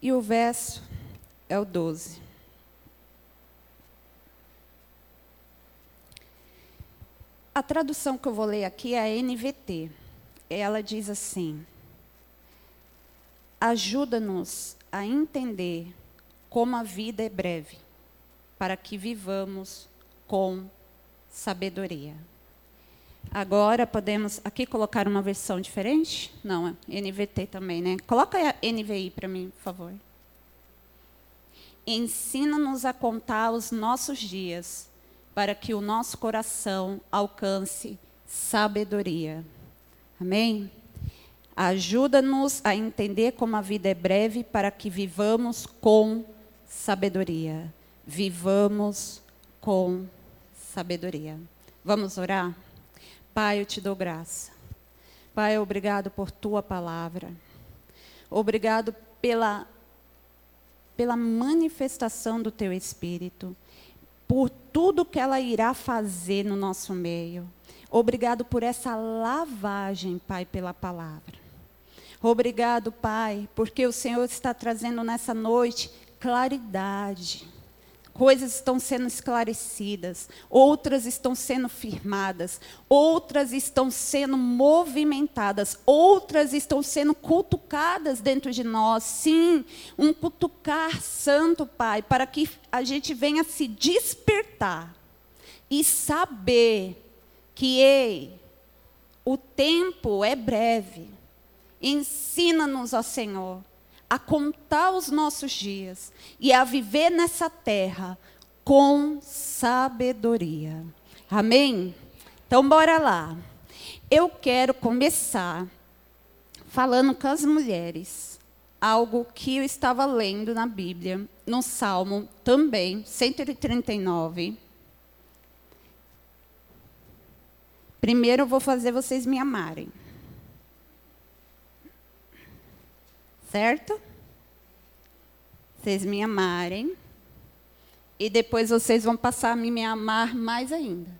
E o verso é o 12. A tradução que eu vou ler aqui é a NVT. Ela diz assim: Ajuda-nos a entender como a vida é breve, para que vivamos com sabedoria. Agora podemos aqui colocar uma versão diferente? Não, é NVT também, né? Coloca a NVI para mim, por favor. Ensina-nos a contar os nossos dias, para que o nosso coração alcance sabedoria. Amém? Ajuda-nos a entender como a vida é breve, para que vivamos com sabedoria. Vivamos com sabedoria. Vamos orar? Pai, eu te dou graça. Pai, obrigado por tua palavra. Obrigado pela, pela manifestação do teu Espírito, por tudo que ela irá fazer no nosso meio. Obrigado por essa lavagem, Pai, pela palavra. Obrigado, Pai, porque o Senhor está trazendo nessa noite claridade coisas estão sendo esclarecidas, outras estão sendo firmadas, outras estão sendo movimentadas, outras estão sendo cutucadas dentro de nós. Sim, um cutucar santo, Pai, para que a gente venha se despertar e saber que, ei, o tempo é breve. Ensina-nos, ó Senhor, a contar os nossos dias e a viver nessa terra com sabedoria. Amém? Então, bora lá. Eu quero começar falando com as mulheres algo que eu estava lendo na Bíblia, no Salmo também, 139. Primeiro eu vou fazer vocês me amarem. Certo? Vocês me amarem. E depois vocês vão passar a me amar mais ainda.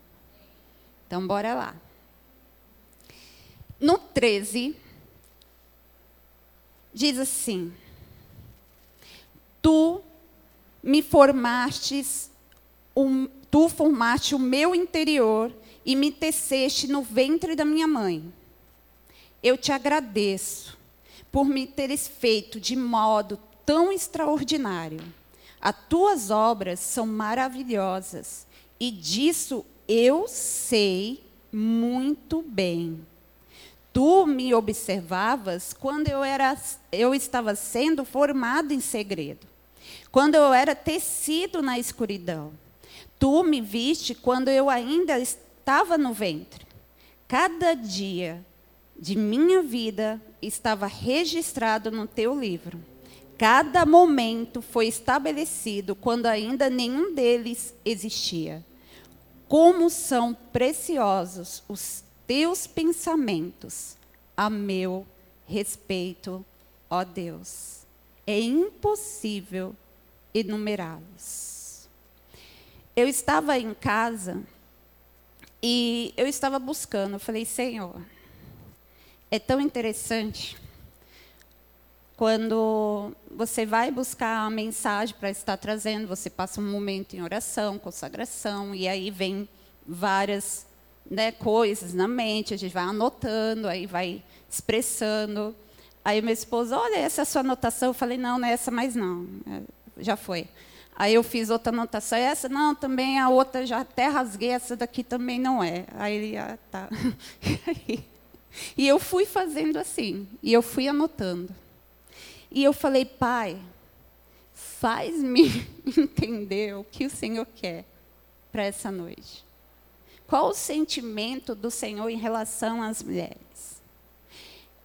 Então, bora lá. No 13, diz assim: Tu me formastes, um, tu formaste o meu interior e me teceste no ventre da minha mãe. Eu te agradeço por me teres feito de modo tão extraordinário. As tuas obras são maravilhosas, e disso eu sei muito bem. Tu me observavas quando eu, era, eu estava sendo formado em segredo, quando eu era tecido na escuridão. Tu me viste quando eu ainda estava no ventre. Cada dia de minha vida estava registrado no teu livro. Cada momento foi estabelecido quando ainda nenhum deles existia. Como são preciosos os teus pensamentos a meu respeito, ó Deus. É impossível enumerá-los. Eu estava em casa e eu estava buscando, eu falei, Senhor, é tão interessante quando você vai buscar a mensagem para estar trazendo, você passa um momento em oração, consagração, e aí vem várias né, coisas na mente, a gente vai anotando, aí vai expressando. Aí meu esposo, olha, essa é a sua anotação. Eu falei, não, não é essa mais não, é, já foi. Aí eu fiz outra anotação, essa não, também a outra já até rasguei, essa daqui também não é. Aí ele, ah, tá. aí, e eu fui fazendo assim, e eu fui anotando. E eu falei, pai, faz-me entender o que o Senhor quer para essa noite. Qual o sentimento do Senhor em relação às mulheres?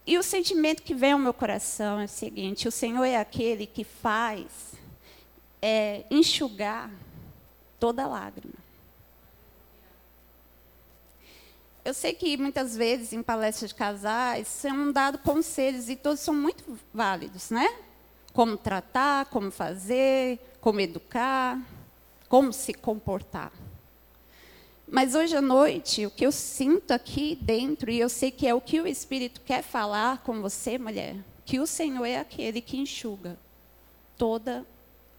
E o sentimento que vem ao meu coração é o seguinte: o Senhor é aquele que faz é, enxugar toda lágrima. Eu sei que muitas vezes em palestras de casais são dados conselhos e todos são muito válidos, né? Como tratar, como fazer, como educar, como se comportar. Mas hoje à noite, o que eu sinto aqui dentro, e eu sei que é o que o Espírito quer falar com você, mulher, que o Senhor é aquele que enxuga toda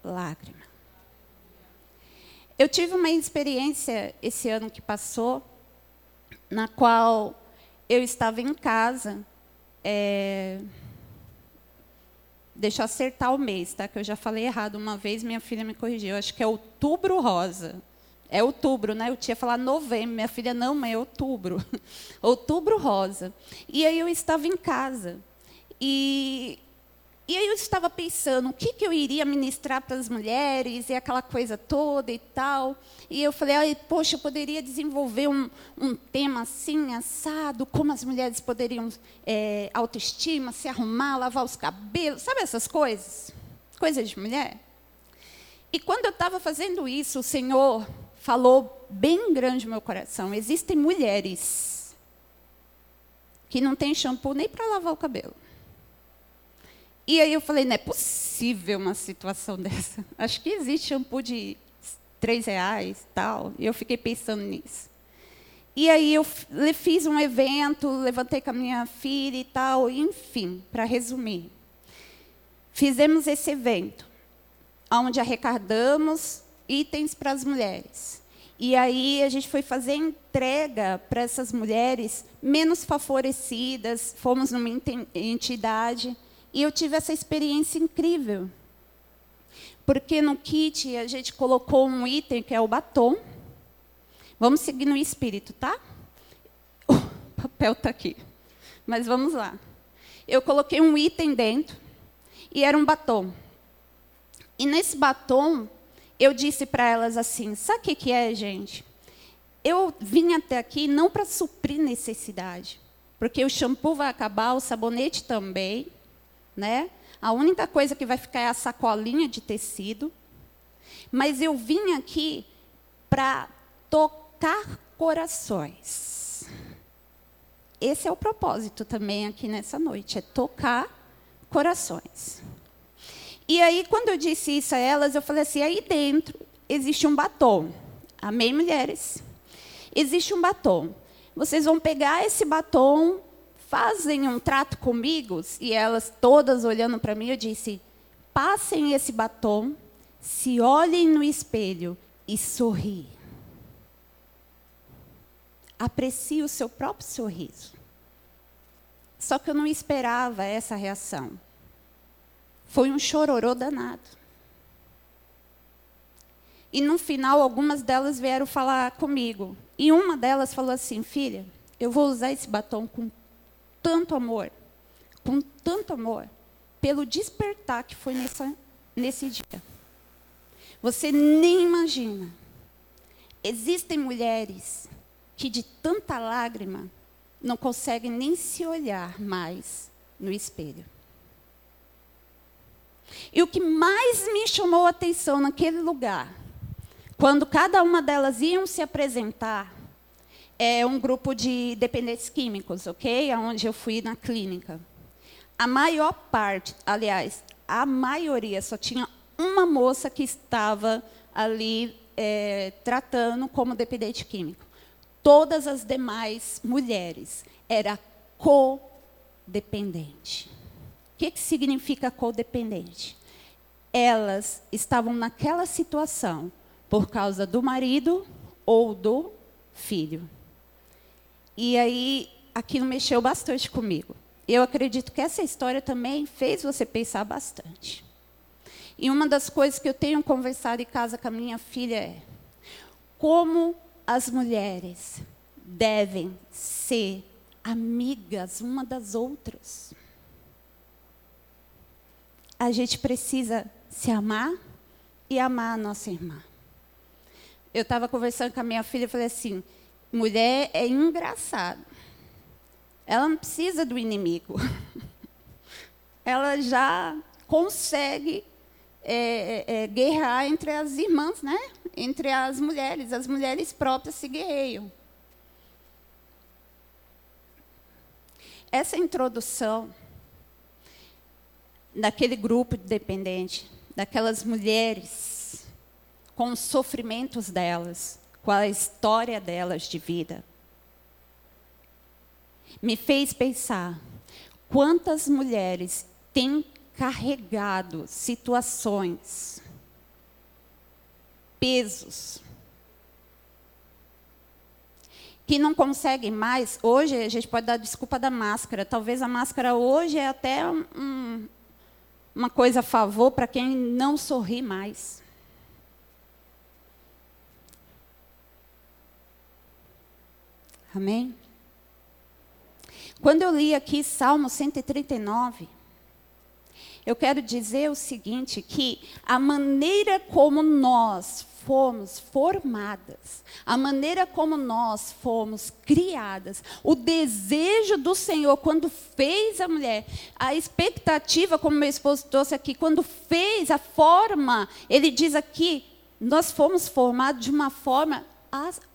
lágrima. Eu tive uma experiência esse ano que passou, na qual eu estava em casa. É... Deixa eu acertar o mês, tá? Que eu já falei errado uma vez, minha filha me corrigiu. Acho que é outubro rosa. É outubro, né? Eu tinha falado novembro. Minha filha, não, mãe, é outubro. outubro rosa. E aí eu estava em casa. E e aí eu estava pensando, o que, que eu iria ministrar para as mulheres, e aquela coisa toda e tal. E eu falei, poxa, eu poderia desenvolver um, um tema assim, assado, como as mulheres poderiam é, autoestima, se arrumar, lavar os cabelos, sabe essas coisas? Coisas de mulher. E quando eu estava fazendo isso, o Senhor falou bem grande no meu coração. Existem mulheres que não têm shampoo nem para lavar o cabelo. E aí eu falei, não é possível uma situação dessa. Acho que existe shampoo de três reais tal. E eu fiquei pensando nisso. E aí eu fiz um evento, levantei com a minha filha e tal, enfim, para resumir. Fizemos esse evento, onde arrecadamos itens para as mulheres. E aí a gente foi fazer entrega para essas mulheres menos favorecidas, fomos numa entidade e eu tive essa experiência incrível. Porque no kit a gente colocou um item que é o batom. Vamos seguir no espírito, tá? O papel está aqui. Mas vamos lá. Eu coloquei um item dentro e era um batom. E nesse batom, eu disse para elas assim: sabe o que, que é, gente? Eu vim até aqui não para suprir necessidade, porque o shampoo vai acabar, o sabonete também né? A única coisa que vai ficar é a sacolinha de tecido. Mas eu vim aqui para tocar corações. Esse é o propósito também aqui nessa noite, é tocar corações. E aí, quando eu disse isso a elas, eu falei assim: aí dentro existe um batom. Amém, mulheres? Existe um batom. Vocês vão pegar esse batom fazem um trato comigo, e elas todas olhando para mim, eu disse: passem esse batom, se olhem no espelho e sorri. Aprecie o seu próprio sorriso. Só que eu não esperava essa reação. Foi um chororô danado. E no final, algumas delas vieram falar comigo. E uma delas falou assim: Filha, eu vou usar esse batom com tanto amor, com tanto amor, pelo despertar que foi nessa, nesse dia. Você nem imagina. Existem mulheres que, de tanta lágrima, não conseguem nem se olhar mais no espelho. E o que mais me chamou a atenção naquele lugar, quando cada uma delas iam se apresentar, é um grupo de dependentes químicos, ok? Onde eu fui na clínica. A maior parte, aliás, a maioria, só tinha uma moça que estava ali é, tratando como dependente químico. Todas as demais mulheres era codependente. O que, que significa codependente? Elas estavam naquela situação por causa do marido ou do filho. E aí aquilo mexeu bastante comigo. Eu acredito que essa história também fez você pensar bastante. E uma das coisas que eu tenho conversado em casa com a minha filha é como as mulheres devem ser amigas uma das outras. A gente precisa se amar e amar a nossa irmã. Eu estava conversando com a minha filha e falei assim: Mulher é engraçada. Ela não precisa do inimigo. Ela já consegue é, é, é, guerrear entre as irmãs, né? Entre as mulheres. As mulheres próprias se guerreiam. Essa introdução daquele grupo de dependente, daquelas mulheres com os sofrimentos delas, com a história delas de vida. Me fez pensar quantas mulheres têm carregado situações, pesos, que não conseguem mais. Hoje a gente pode dar desculpa da máscara. Talvez a máscara hoje é até um, uma coisa a favor para quem não sorri mais. Amém? Quando eu li aqui Salmo 139, eu quero dizer o seguinte, que a maneira como nós fomos formadas, a maneira como nós fomos criadas, o desejo do Senhor quando fez a mulher, a expectativa, como meu esposo trouxe aqui, quando fez a forma, ele diz aqui, nós fomos formados de uma forma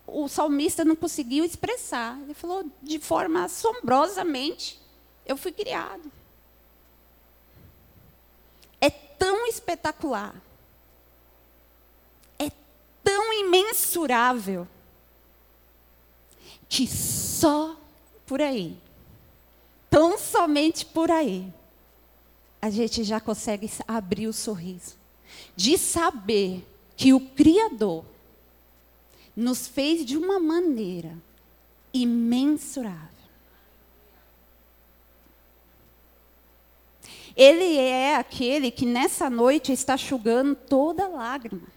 o salmista não conseguiu expressar. Ele falou de forma assombrosamente, eu fui criado. É tão espetacular. É tão imensurável que só por aí, tão somente por aí, a gente já consegue abrir o sorriso de saber que o Criador nos fez de uma maneira imensurável. Ele é aquele que nessa noite está enxugando toda lágrima.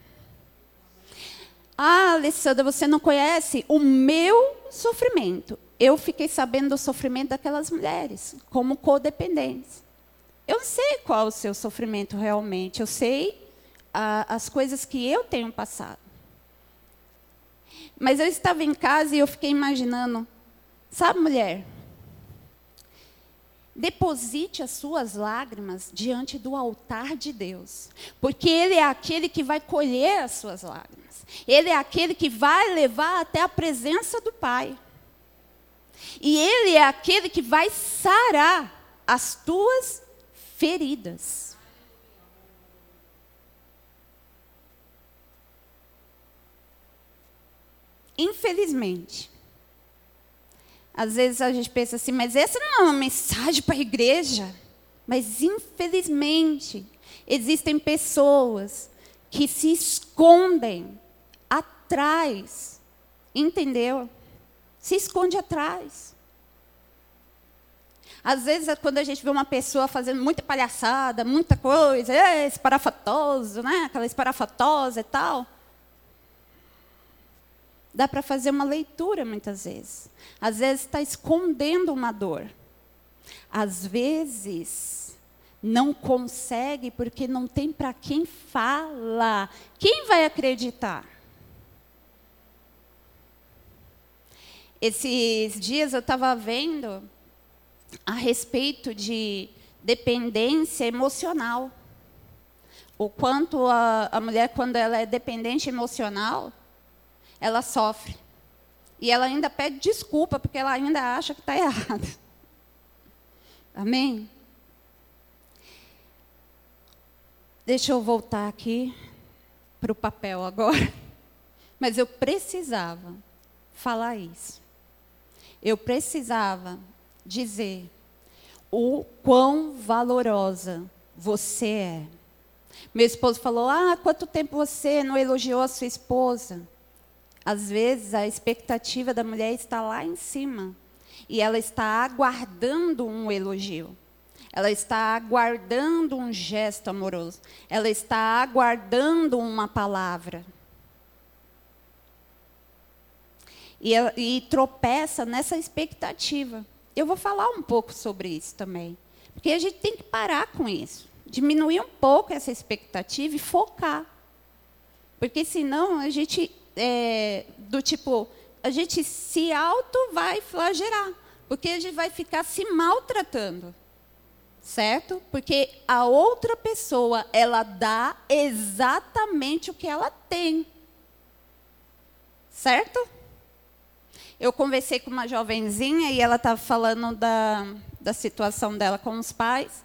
Ah, Alessandra, você não conhece o meu sofrimento. Eu fiquei sabendo do sofrimento daquelas mulheres, como codependentes. Eu sei qual é o seu sofrimento realmente, eu sei ah, as coisas que eu tenho passado. Mas eu estava em casa e eu fiquei imaginando, sabe, mulher? Deposite as suas lágrimas diante do altar de Deus, porque Ele é aquele que vai colher as suas lágrimas. Ele é aquele que vai levar até a presença do Pai. E Ele é aquele que vai sarar as tuas feridas. Infelizmente. Às vezes a gente pensa assim, mas essa não é uma mensagem para a igreja. Mas, infelizmente, existem pessoas que se escondem atrás. Entendeu? Se esconde atrás. Às vezes, quando a gente vê uma pessoa fazendo muita palhaçada, muita coisa, é, esparafatoso, né? aquela esparafatosa e tal, Dá para fazer uma leitura muitas vezes. Às vezes está escondendo uma dor. Às vezes não consegue porque não tem para quem fala. Quem vai acreditar? Esses dias eu estava vendo a respeito de dependência emocional. O quanto a, a mulher, quando ela é dependente emocional, ela sofre. E ela ainda pede desculpa, porque ela ainda acha que está errada. Amém? Deixa eu voltar aqui para o papel agora. Mas eu precisava falar isso. Eu precisava dizer o quão valorosa você é. Meu esposo falou: Ah, quanto tempo você não elogiou a sua esposa? Às vezes a expectativa da mulher está lá em cima e ela está aguardando um elogio. Ela está aguardando um gesto amoroso. Ela está aguardando uma palavra. E, e tropeça nessa expectativa. Eu vou falar um pouco sobre isso também. Porque a gente tem que parar com isso. Diminuir um pouco essa expectativa e focar. Porque senão a gente é, do tipo, a gente se auto vai flagelar, porque a gente vai ficar se maltratando. Certo? Porque a outra pessoa, ela dá exatamente o que ela tem. Certo? Eu conversei com uma jovenzinha e ela estava falando da, da situação dela com os pais.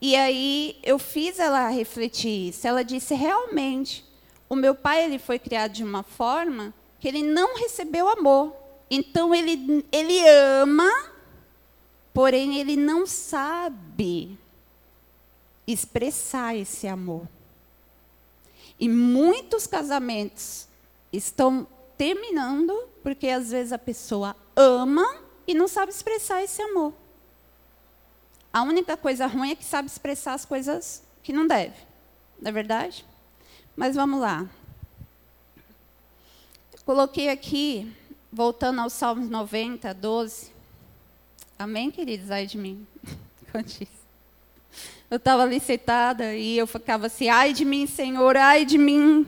E aí eu fiz ela refletir isso. Ela disse: realmente, o meu pai ele foi criado de uma forma que ele não recebeu amor. Então ele, ele ama, porém ele não sabe expressar esse amor. E muitos casamentos estão terminando porque às vezes a pessoa ama e não sabe expressar esse amor. A única coisa ruim é que sabe expressar as coisas que não deve. Não é verdade? Mas vamos lá. Coloquei aqui, voltando aos Salmos 90, 12. Amém, queridos? Ai de mim. Eu estava ali sentada e eu ficava assim, ai de mim, Senhor, ai de mim.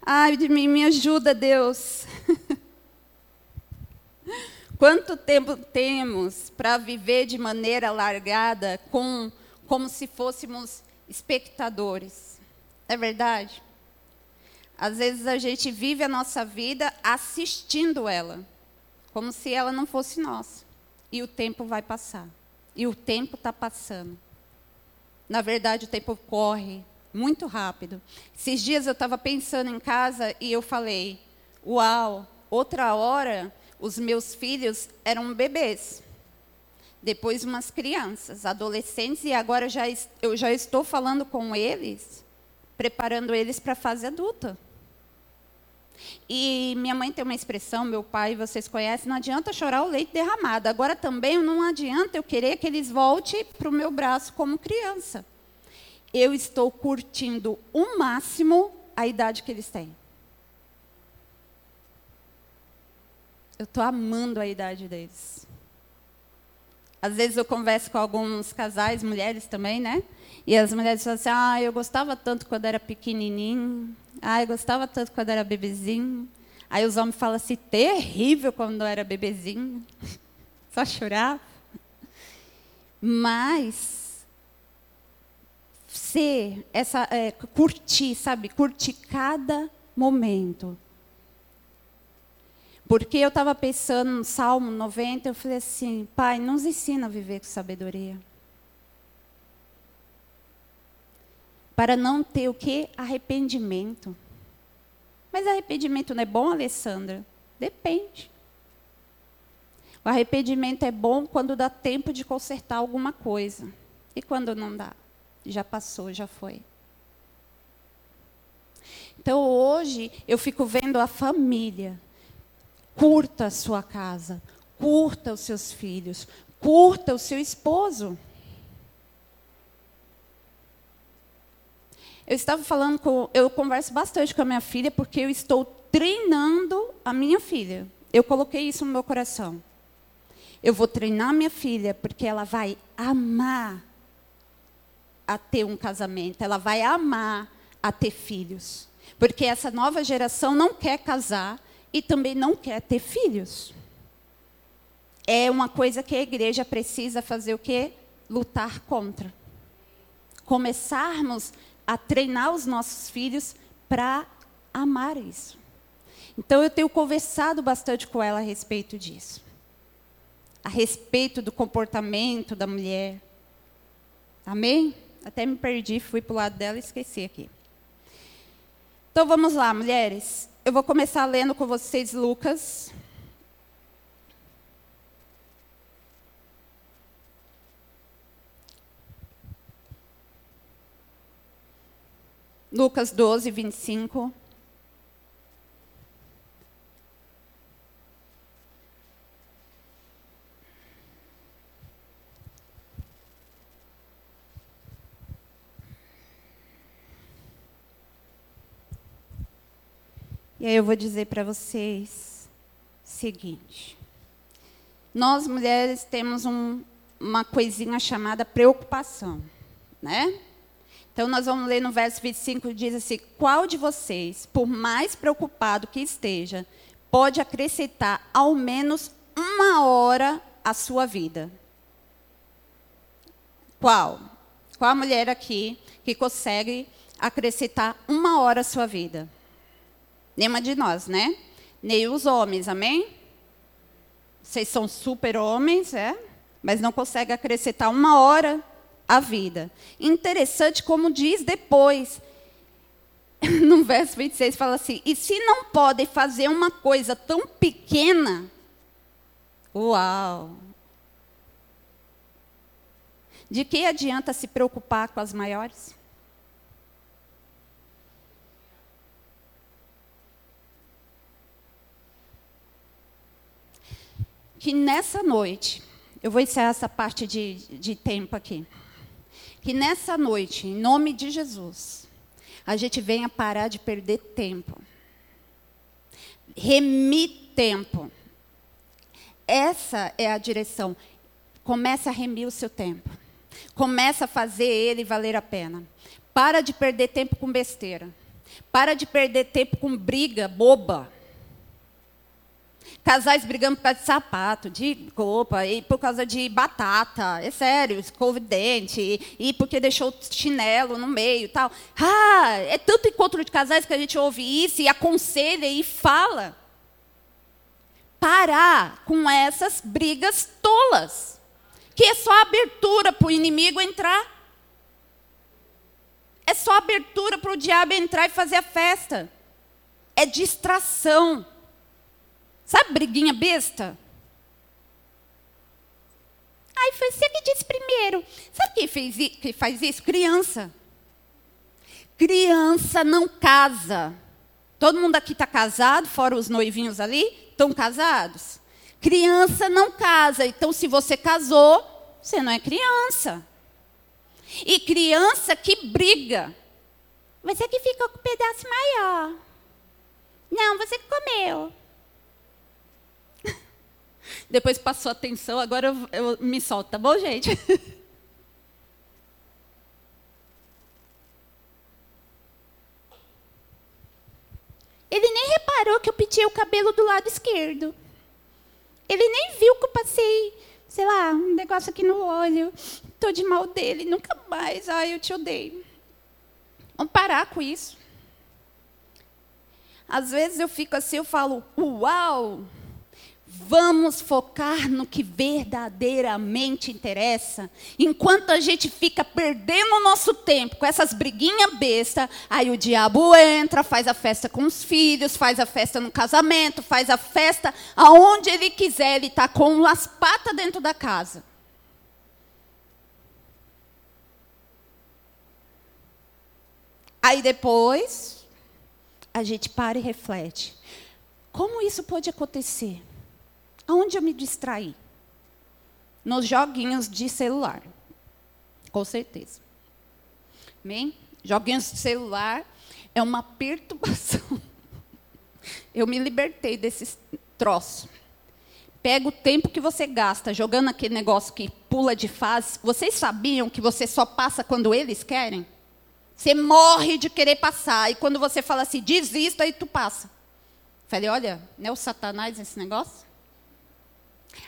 Ai de mim, me ajuda, Deus. Quanto tempo temos para viver de maneira largada, com, como se fôssemos espectadores? É verdade? Às vezes a gente vive a nossa vida assistindo ela, como se ela não fosse nossa. E o tempo vai passar. E o tempo está passando. Na verdade, o tempo corre muito rápido. Esses dias eu estava pensando em casa e eu falei: Uau, outra hora os meus filhos eram bebês. Depois umas crianças, adolescentes, e agora já, eu já estou falando com eles, preparando eles para a fase adulta. E minha mãe tem uma expressão, meu pai, vocês conhecem, não adianta chorar o leite derramado. Agora também não adianta eu querer que eles voltem para o meu braço como criança. Eu estou curtindo o máximo a idade que eles têm. Eu estou amando a idade deles. Às vezes eu converso com alguns casais, mulheres também, né? E as mulheres falam assim: ah, eu gostava tanto quando era pequenininho. Ah, eu gostava tanto quando era bebezinho. Aí os homens falam assim: terrível quando era bebezinho. Só chorar. Mas ser essa é, curtir, sabe, curtir cada momento. Porque eu estava pensando no Salmo 90, eu falei assim, Pai, nos ensina a viver com sabedoria. Para não ter o que? Arrependimento. Mas arrependimento não é bom, Alessandra? Depende. O arrependimento é bom quando dá tempo de consertar alguma coisa. E quando não dá? Já passou, já foi. Então hoje eu fico vendo a família Curta a sua casa, curta os seus filhos, curta o seu esposo. Eu estava falando com, eu converso bastante com a minha filha porque eu estou treinando a minha filha. Eu coloquei isso no meu coração. Eu vou treinar minha filha porque ela vai amar a ter um casamento, ela vai amar a ter filhos. Porque essa nova geração não quer casar, e também não quer ter filhos. É uma coisa que a igreja precisa fazer o quê? Lutar contra. Começarmos a treinar os nossos filhos para amar isso. Então eu tenho conversado bastante com ela a respeito disso. A respeito do comportamento da mulher. Amém? Até me perdi, fui para o lado dela e esqueci aqui. Então vamos lá, mulheres. Eu vou começar lendo com vocês Lucas. Lucas 12, 25. E aí eu vou dizer para vocês o seguinte. Nós mulheres temos um, uma coisinha chamada preocupação, né? Então nós vamos ler no verso 25, diz assim: Qual de vocês, por mais preocupado que esteja, pode acrescentar ao menos uma hora à sua vida? Qual? Qual a mulher aqui que consegue acrescentar uma hora à sua vida? Nenhuma de nós, né? Nem os homens, amém? Vocês são super homens, é? Mas não conseguem acrescentar uma hora à vida. Interessante como diz depois, no verso 26, fala assim: e se não podem fazer uma coisa tão pequena, uau! De que adianta se preocupar com as maiores? Que nessa noite, eu vou encerrar essa parte de, de tempo aqui. Que nessa noite, em nome de Jesus, a gente venha parar de perder tempo. Remir tempo. Essa é a direção. Comece a remir o seu tempo. Comece a fazer ele valer a pena. Para de perder tempo com besteira. Para de perder tempo com briga boba. Casais brigando por causa de sapato, de roupa, e por causa de batata. É sério, escova de dente, e porque deixou o chinelo no meio tal. Ah, é tanto encontro de casais que a gente ouve isso e aconselha e fala. Parar com essas brigas tolas. Que é só abertura para o inimigo entrar. É só abertura para o diabo entrar e fazer a festa. É distração. Sabe briguinha besta? Ai, foi você que disse primeiro. Sabe quem fez, que faz isso? Criança. Criança não casa. Todo mundo aqui está casado, fora os noivinhos ali, estão casados. Criança não casa. Então, se você casou, você não é criança. E criança que briga. Você que ficou com o um pedaço maior. Não, você que comeu. Depois passou a atenção, agora eu, eu me solto, tá bom, gente? Ele nem reparou que eu pintei o cabelo do lado esquerdo. Ele nem viu que eu passei, sei lá, um negócio aqui no olho. Tô de mal dele, nunca mais. Ai, eu te odeio. Vamos parar com isso. Às vezes eu fico assim, eu falo, uau! Vamos focar no que verdadeiramente interessa. Enquanto a gente fica perdendo o nosso tempo com essas briguinhas besta, aí o diabo entra, faz a festa com os filhos, faz a festa no casamento, faz a festa aonde ele quiser, ele está com as patas dentro da casa. Aí depois, a gente para e reflete. Como isso pode acontecer? Aonde eu me distraí? Nos joguinhos de celular. Com certeza. Amém? Joguinhos de celular é uma perturbação. Eu me libertei desse troço. Pega o tempo que você gasta jogando aquele negócio que pula de fase. Vocês sabiam que você só passa quando eles querem? Você morre de querer passar. E quando você fala assim, desista, aí tu passa. Falei, olha, não é o satanás esse negócio?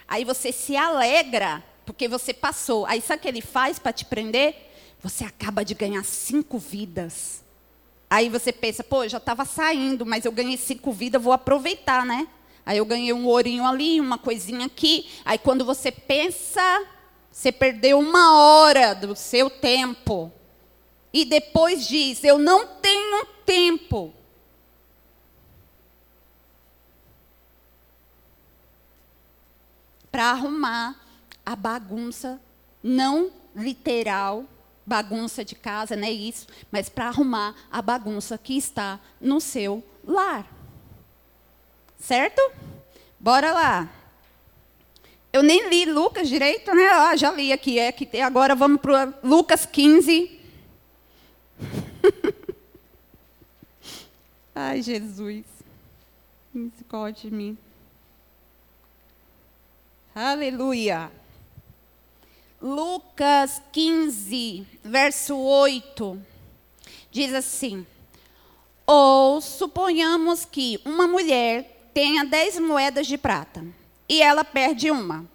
Aí você se alegra porque você passou. Aí sabe o que ele faz para te prender? Você acaba de ganhar cinco vidas. Aí você pensa, pô, eu já estava saindo, mas eu ganhei cinco vidas, vou aproveitar, né? Aí eu ganhei um ourinho ali, uma coisinha aqui. Aí quando você pensa, você perdeu uma hora do seu tempo. E depois diz, eu não tenho tempo. Para arrumar a bagunça, não literal, bagunça de casa, não é isso, mas para arrumar a bagunça que está no seu lar. Certo? Bora lá. Eu nem li Lucas direito, né? Ah, já li aqui. É que agora vamos para Lucas 15. Ai, Jesus. Misericórdia de mim. Aleluia. Lucas 15, verso 8, diz assim: Ou suponhamos que uma mulher tenha dez moedas de prata e ela perde uma.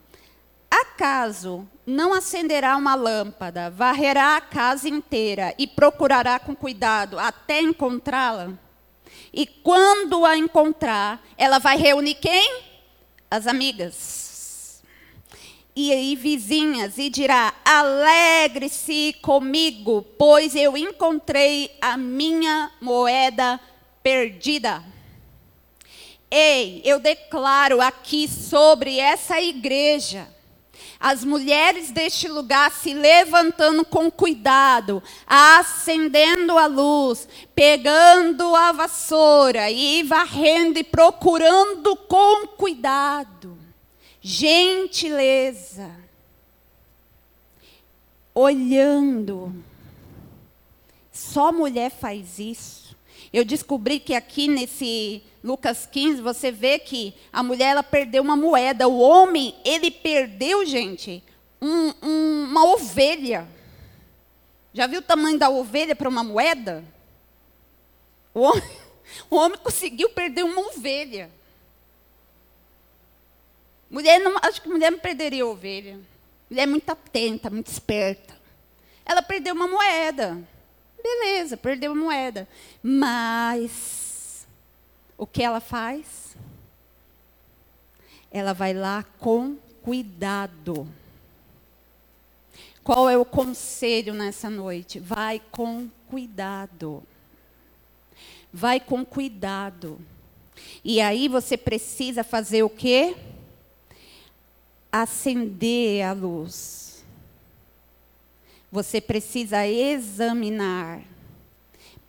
Acaso não acenderá uma lâmpada, varrerá a casa inteira e procurará com cuidado até encontrá-la? E quando a encontrar, ela vai reunir quem? As amigas e aí vizinhas e dirá: Alegre-se comigo, pois eu encontrei a minha moeda perdida. Ei, eu declaro aqui sobre essa igreja as mulheres deste lugar se levantando com cuidado, acendendo a luz, pegando a vassoura e varrendo e procurando com cuidado. Gentileza. Olhando. Só mulher faz isso. Eu descobri que aqui nesse Lucas 15, você vê que a mulher ela perdeu uma moeda. O homem, ele perdeu, gente, um, um, uma ovelha. Já viu o tamanho da ovelha para uma moeda? O homem, o homem conseguiu perder uma ovelha. Mulher não, acho que mulher não perderia ovelha. Mulher é muito atenta, muito esperta. Ela perdeu uma moeda. Beleza, perdeu uma moeda. Mas o que ela faz? Ela vai lá com cuidado. Qual é o conselho nessa noite? Vai com cuidado. Vai com cuidado. E aí você precisa fazer o quê? Acender a luz. Você precisa examinar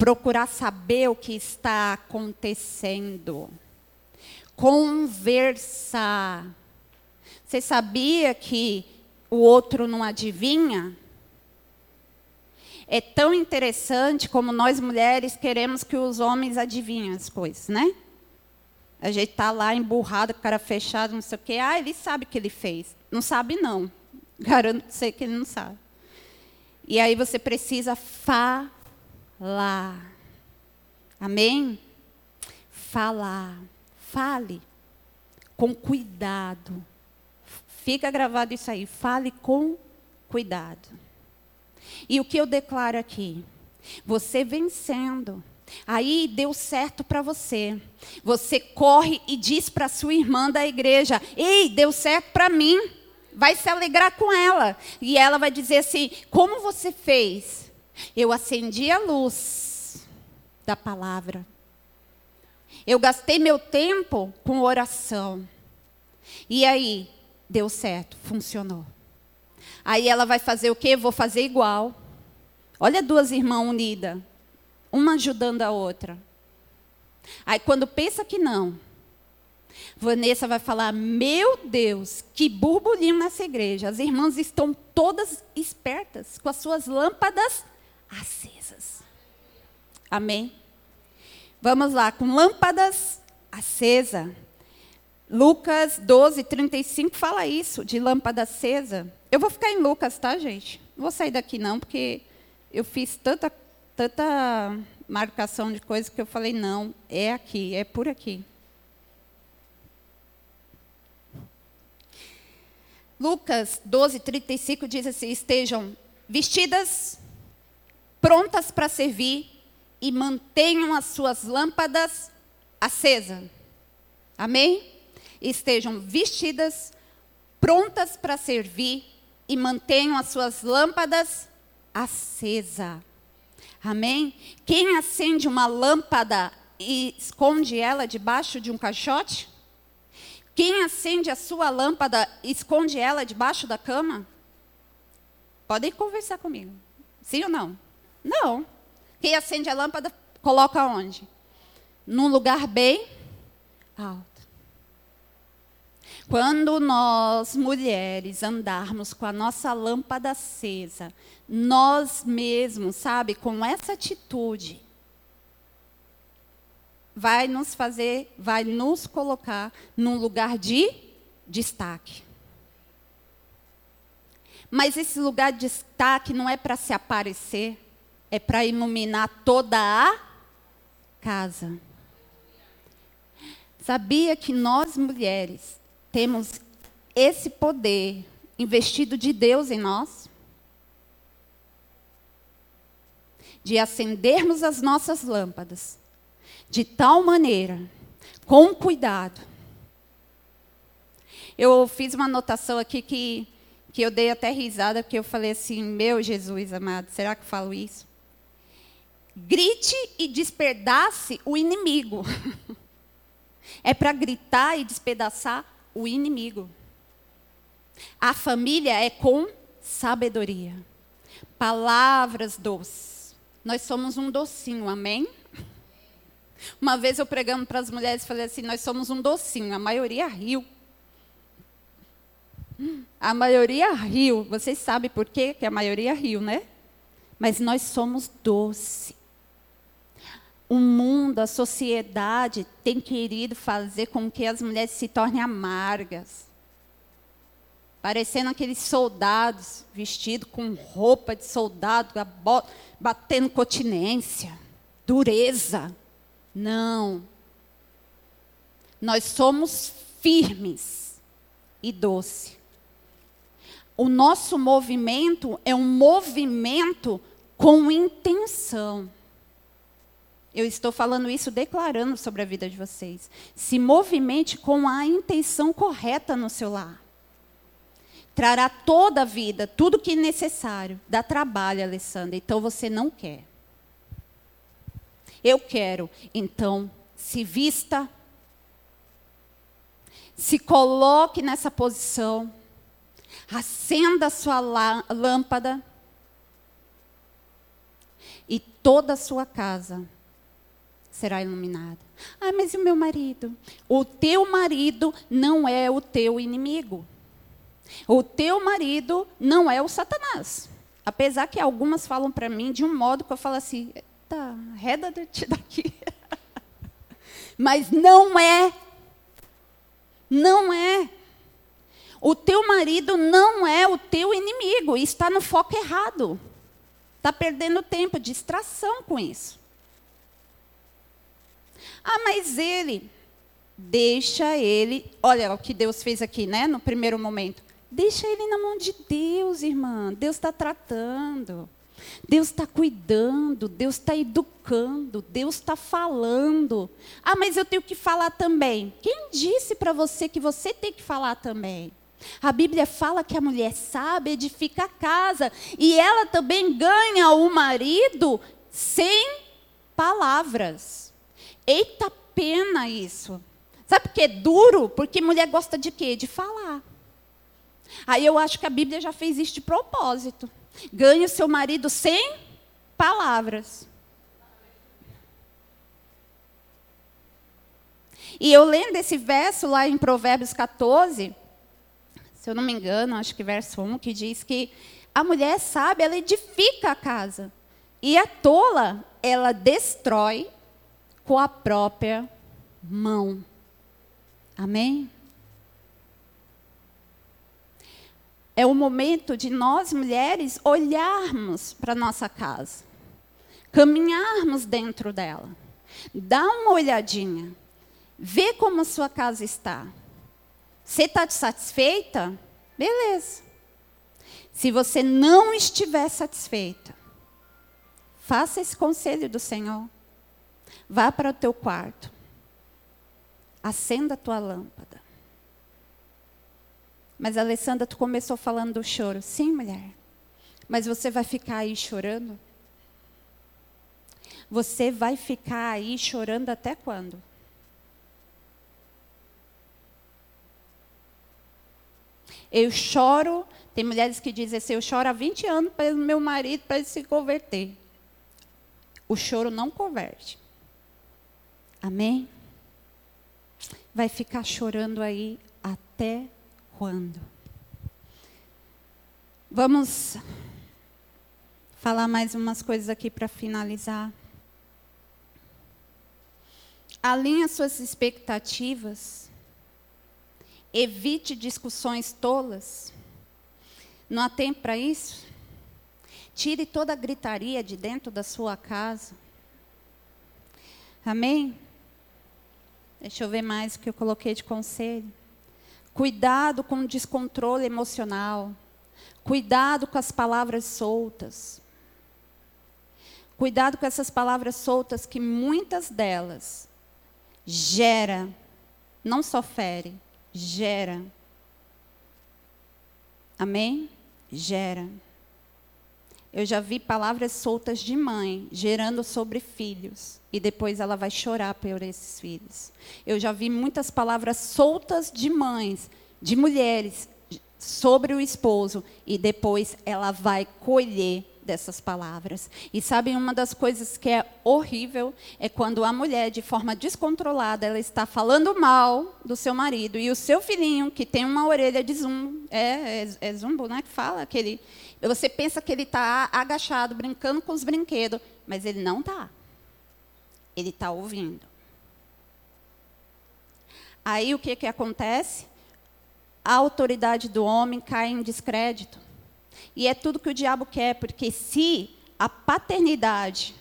procurar saber o que está acontecendo, conversar. Você sabia que o outro não adivinha? É tão interessante como nós mulheres queremos que os homens adivinhem as coisas, né? A gente está lá emburrado, cara fechado, não sei o quê. Ah, ele sabe o que ele fez. Não sabe, não. Garanto você que ele não sabe. E aí você precisa falar. Amém? Falar. Fale com cuidado. Fica gravado isso aí. Fale com cuidado. E o que eu declaro aqui? Você vencendo. Aí deu certo para você. Você corre e diz para sua irmã da igreja: Ei, deu certo para mim. Vai se alegrar com ela. E ela vai dizer assim: Como você fez? Eu acendi a luz da palavra. Eu gastei meu tempo com oração. E aí, deu certo, funcionou. Aí ela vai fazer o quê? Vou fazer igual. Olha duas irmãs unidas, uma ajudando a outra. Aí quando pensa que não, Vanessa vai falar: Meu Deus, que burburinho nessa igreja. As irmãs estão todas espertas, com as suas lâmpadas acesas. Amém? Vamos lá, com lâmpadas acesa. Lucas 12, 35 fala isso, de lâmpada acesa. Eu vou ficar em Lucas, tá, gente? Não vou sair daqui não, porque eu fiz tanta, tanta marcação de coisas que eu falei, não, é aqui, é por aqui. Lucas 12, 35 diz assim: estejam vestidas prontas para servir e mantenham as suas lâmpadas acesas. Amém? Estejam vestidas, prontas para servir e mantenham as suas lâmpadas acesas. Amém? Quem acende uma lâmpada e esconde ela debaixo de um caixote? Quem acende a sua lâmpada e esconde ela debaixo da cama? Podem conversar comigo. Sim ou não? Não. Quem acende a lâmpada, coloca onde? Num lugar bem alto. Quando nós, mulheres, andarmos com a nossa lâmpada acesa, nós mesmos, sabe, com essa atitude, vai nos fazer, vai nos colocar num lugar de destaque. Mas esse lugar de destaque não é para se aparecer, é para iluminar toda a casa. Sabia que nós mulheres temos esse poder investido de Deus em nós? De acendermos as nossas lâmpadas de tal maneira, com cuidado. Eu fiz uma anotação aqui que, que eu dei até risada, porque eu falei assim: Meu Jesus amado, será que eu falo isso? grite e despedace o inimigo. é para gritar e despedaçar o inimigo. A família é com sabedoria. Palavras doces. Nós somos um docinho, amém? Uma vez eu pregando para as mulheres, falei assim: nós somos um docinho, a maioria riu. A maioria riu. Vocês sabem por quê que a maioria riu, né? Mas nós somos doce. O mundo, a sociedade tem querido fazer com que as mulheres se tornem amargas. Parecendo aqueles soldados vestidos com roupa de soldado, batendo continência, dureza. Não. Nós somos firmes e doce. O nosso movimento é um movimento com intenção. Eu estou falando isso declarando sobre a vida de vocês. Se movimente com a intenção correta no seu lar. Trará toda a vida, tudo que é necessário. Dá trabalho, Alessandra. Então você não quer. Eu quero. Então, se vista. Se coloque nessa posição. Acenda a sua lâmpada. E toda a sua casa será iluminada. Ah, mas e o meu marido? O teu marido não é o teu inimigo. O teu marido não é o Satanás. Apesar que algumas falam para mim de um modo que eu falo assim, tá, reda te daqui. Mas não é. Não é. O teu marido não é o teu inimigo. Está no foco errado. Está perdendo tempo, distração com isso. Ah, mas ele. Deixa ele. Olha o que Deus fez aqui, né? No primeiro momento. Deixa ele na mão de Deus, irmã. Deus está tratando. Deus está cuidando, Deus está educando, Deus está falando. Ah, mas eu tenho que falar também. Quem disse para você que você tem que falar também? A Bíblia fala que a mulher sabe edifica a casa e ela também ganha o marido sem palavras. Eita pena isso. Sabe por que é duro? Porque mulher gosta de quê? De falar. Aí eu acho que a Bíblia já fez isso de propósito. Ganhe o seu marido sem palavras. E eu lendo esse verso lá em Provérbios 14, se eu não me engano, acho que verso 1, que diz que a mulher sábia, ela edifica a casa. E a tola, ela destrói com a própria mão. Amém? É o momento de nós, mulheres, olharmos para nossa casa, caminharmos dentro dela, dar uma olhadinha, ver como a sua casa está. Você está satisfeita? Beleza. Se você não estiver satisfeita, faça esse conselho do Senhor. Vá para o teu quarto. Acenda a tua lâmpada. Mas, Alessandra, tu começou falando do choro. Sim, mulher. Mas você vai ficar aí chorando? Você vai ficar aí chorando até quando? Eu choro, tem mulheres que dizem assim, eu choro há 20 anos para o meu marido para ele se converter. O choro não converte. Amém? Vai ficar chorando aí até quando? Vamos falar mais umas coisas aqui para finalizar. Alinhe as suas expectativas. Evite discussões tolas. Não há tempo para isso? Tire toda a gritaria de dentro da sua casa. Amém? Deixa eu ver mais o que eu coloquei de conselho. Cuidado com o descontrole emocional. Cuidado com as palavras soltas. Cuidado com essas palavras soltas que muitas delas gera, não só fere, gera. Amém? Gera. Eu já vi palavras soltas de mãe gerando sobre filhos e depois ela vai chorar por esses filhos. Eu já vi muitas palavras soltas de mães, de mulheres sobre o esposo e depois ela vai colher dessas palavras. E sabem, uma das coisas que é horrível é quando a mulher, de forma descontrolada, ela está falando mal do seu marido e o seu filhinho, que tem uma orelha de zumbo, é, é, é zumbo, né, que fala, aquele, você pensa que ele está agachado, brincando com os brinquedos, mas ele não está. Ele está ouvindo. Aí o que, que acontece? A autoridade do homem cai em descrédito. E é tudo que o diabo quer, porque se a paternidade,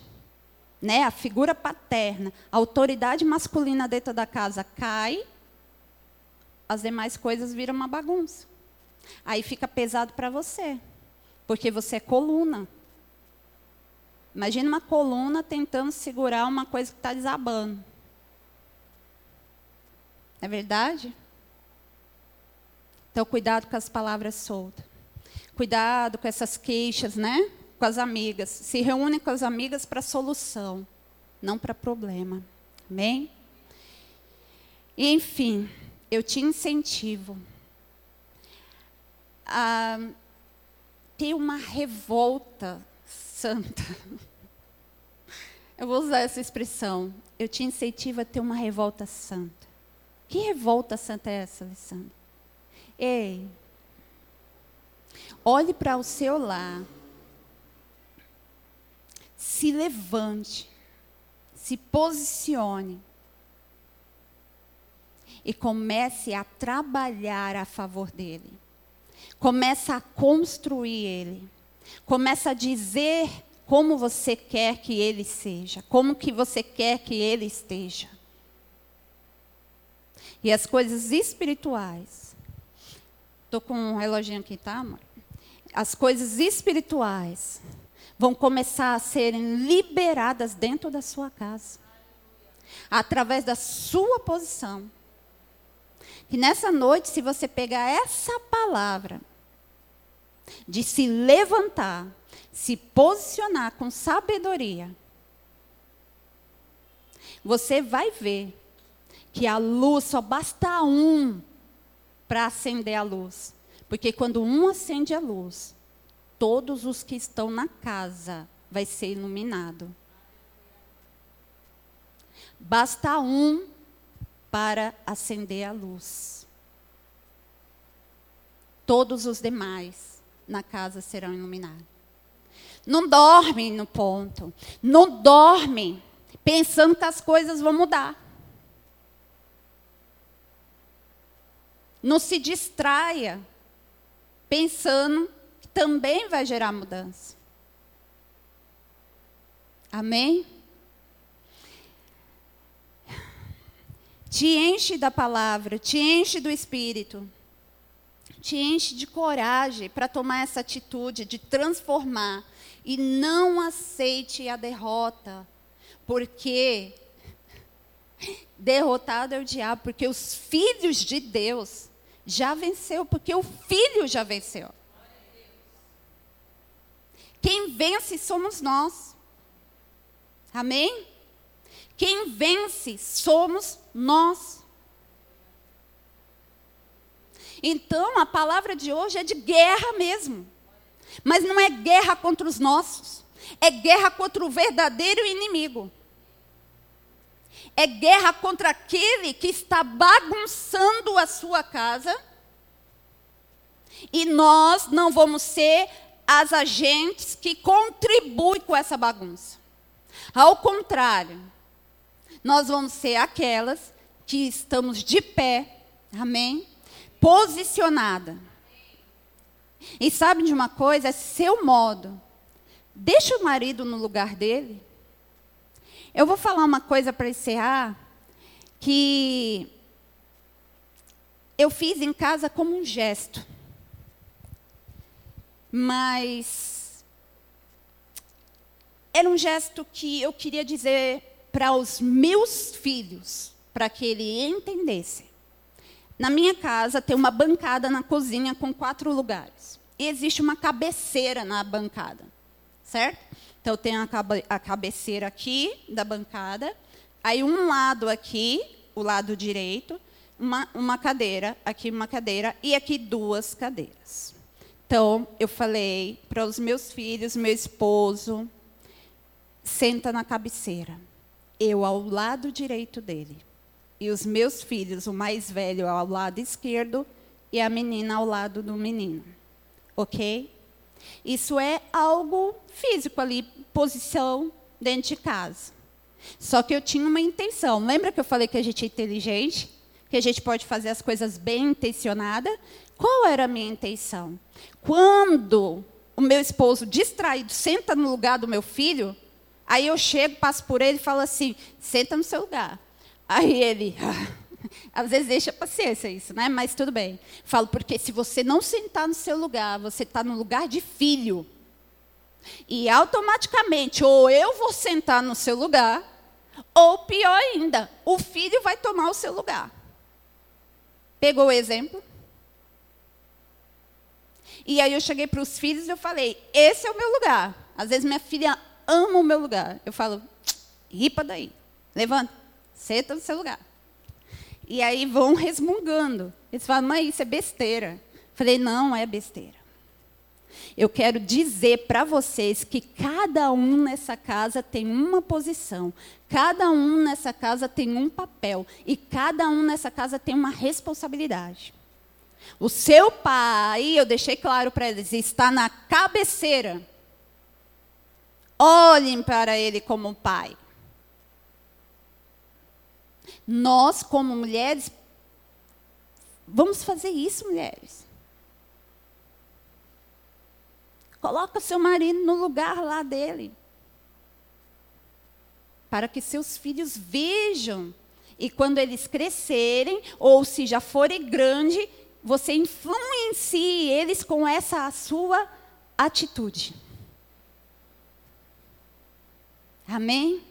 né, a figura paterna, a autoridade masculina dentro da casa cai, as demais coisas viram uma bagunça. Aí fica pesado para você, porque você é coluna. Imagina uma coluna tentando segurar uma coisa que está desabando. Não é verdade? Então, cuidado com as palavras soltas. Cuidado com essas queixas, né? Com as amigas. Se reúne com as amigas para solução, não para problema. Amém? E, enfim, eu te incentivo a ter uma revolta santa. Eu vou usar essa expressão. Eu te incentivo a ter uma revolta santa. Que revolta santa é essa, Alessandra? Ei, Olhe para o seu lar. Se levante. Se posicione. E comece a trabalhar a favor dele. Comece a construir ele. Comece a dizer como você quer que ele seja, como que você quer que ele esteja. E as coisas espirituais. Estou com um reloginho aqui, tá, amor? as coisas espirituais vão começar a serem liberadas dentro da sua casa, através da sua posição. E nessa noite, se você pegar essa palavra de se levantar, se posicionar com sabedoria, você vai ver que a luz só basta um para acender a luz. Porque quando um acende a luz, todos os que estão na casa vai ser iluminado. Basta um para acender a luz. Todos os demais na casa serão iluminados. Não dorme no ponto. Não dorme pensando que as coisas vão mudar. Não se distraia pensando que também vai gerar mudança. Amém? Te enche da palavra, te enche do espírito, te enche de coragem para tomar essa atitude de transformar e não aceite a derrota, porque derrotado é o diabo, porque os filhos de Deus já venceu, porque o filho já venceu. Quem vence somos nós. Amém? Quem vence somos nós. Então, a palavra de hoje é de guerra mesmo. Mas não é guerra contra os nossos. É guerra contra o verdadeiro inimigo. É guerra contra aquele que está bagunçando a sua casa. E nós não vamos ser as agentes que contribuem com essa bagunça. Ao contrário, nós vamos ser aquelas que estamos de pé, amém? Posicionada. E sabe de uma coisa? É seu modo. Deixa o marido no lugar dele. Eu vou falar uma coisa para encerrar que eu fiz em casa como um gesto. Mas era um gesto que eu queria dizer para os meus filhos, para que ele entendesse. Na minha casa tem uma bancada na cozinha com quatro lugares. E existe uma cabeceira na bancada, certo? Então tem a, cabe a cabeceira aqui da bancada, aí um lado aqui, o lado direito, uma, uma cadeira, aqui uma cadeira e aqui duas cadeiras. Então, eu falei para os meus filhos, meu esposo, senta na cabeceira. Eu ao lado direito dele. E os meus filhos, o mais velho ao lado esquerdo e a menina ao lado do menino. Ok? Isso é algo físico ali, posição dentro de casa. Só que eu tinha uma intenção. Lembra que eu falei que a gente é inteligente? Que a gente pode fazer as coisas bem intencionada? Qual era a minha intenção? Quando o meu esposo distraído senta no lugar do meu filho, aí eu chego, passo por ele e falo assim: senta no seu lugar. Aí ele, às vezes deixa paciência isso, né? Mas tudo bem. Falo, porque se você não sentar no seu lugar, você está no lugar de filho. E automaticamente, ou eu vou sentar no seu lugar, ou pior ainda, o filho vai tomar o seu lugar. Pegou o exemplo? E aí eu cheguei para os filhos e eu falei: esse é o meu lugar. Às vezes minha filha ama o meu lugar. Eu falo: ripa daí, levanta, senta no seu lugar. E aí vão resmungando. Eles falam: mãe, isso é besteira. Eu falei: não, é besteira. Eu quero dizer para vocês que cada um nessa casa tem uma posição, cada um nessa casa tem um papel e cada um nessa casa tem uma responsabilidade. O seu pai, eu deixei claro para eles, está na cabeceira. Olhem para ele como pai. Nós, como mulheres, vamos fazer isso, mulheres. Coloca seu marido no lugar lá dele. Para que seus filhos vejam. E quando eles crescerem, ou se já forem grandes, você influencie eles com essa sua atitude. Amém?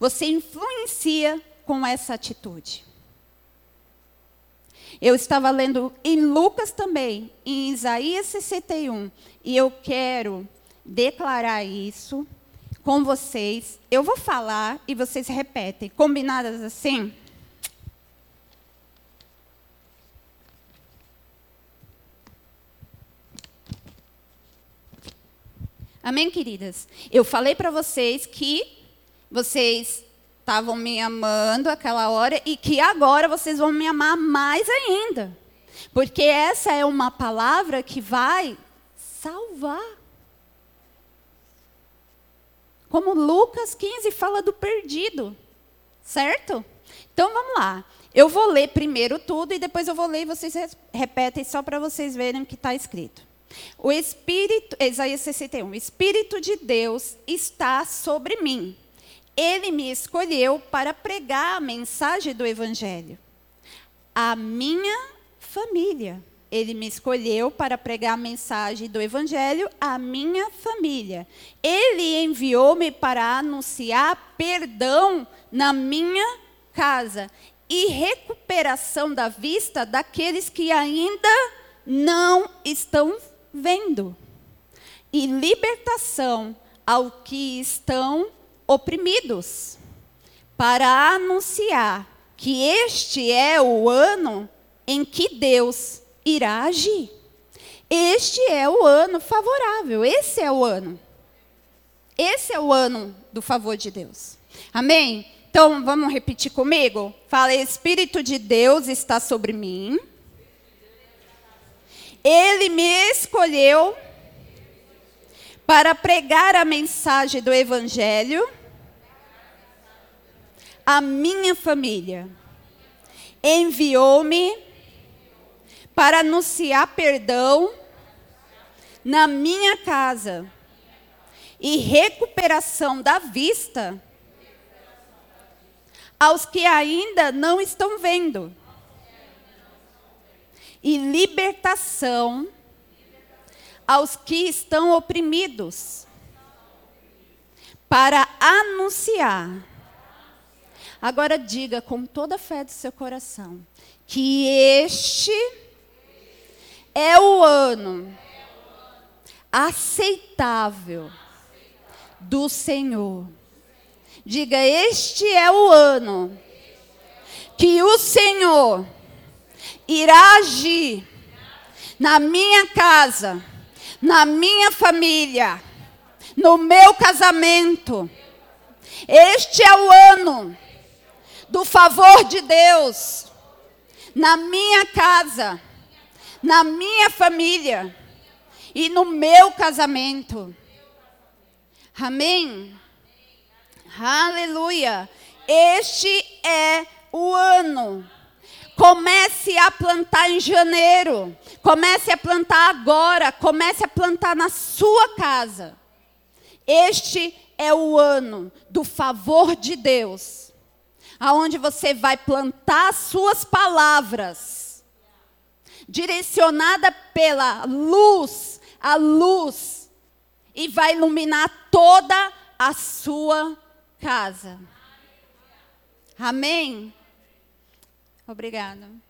Você influencia com essa atitude. Eu estava lendo em Lucas também, em Isaías 61, e eu quero declarar isso com vocês. Eu vou falar e vocês repetem. Combinadas assim? Amém, queridas? Eu falei para vocês que vocês estavam me amando aquela hora e que agora vocês vão me amar mais ainda. Porque essa é uma palavra que vai salvar. Como Lucas 15 fala do perdido. Certo? Então vamos lá. Eu vou ler primeiro tudo e depois eu vou ler e vocês repetem só para vocês verem o que está escrito. O Espírito, Isaías 61, o Espírito de Deus está sobre mim. Ele me escolheu para pregar a mensagem do Evangelho. A minha família. Ele me escolheu para pregar a mensagem do Evangelho à minha família. Ele enviou-me para anunciar perdão na minha casa e recuperação da vista daqueles que ainda não estão vendo, e libertação ao que estão oprimidos, para anunciar que este é o ano em que Deus irá agir. Este é o ano favorável, esse é o ano. Esse é o ano do favor de Deus. Amém? Então, vamos repetir comigo? Fala, Espírito de Deus está sobre mim. Ele me escolheu para pregar a mensagem do Evangelho à minha família. Enviou-me para anunciar perdão na minha casa e recuperação da vista aos que ainda não estão vendo e libertação aos que estão oprimidos, para anunciar. Agora diga com toda a fé do seu coração que este é o ano aceitável do Senhor. Diga: Este é o ano que o Senhor irá agir na minha casa, na minha família, no meu casamento. Este é o ano do favor de Deus na minha casa, na minha família e no meu casamento. Amém? Aleluia. Este é o ano. Comece a plantar em janeiro. Comece a plantar agora. Comece a plantar na sua casa. Este é o ano do favor de Deus. Aonde você vai plantar suas palavras. Direcionada pela luz, a luz. E vai iluminar toda a sua casa. Amém? Obrigada.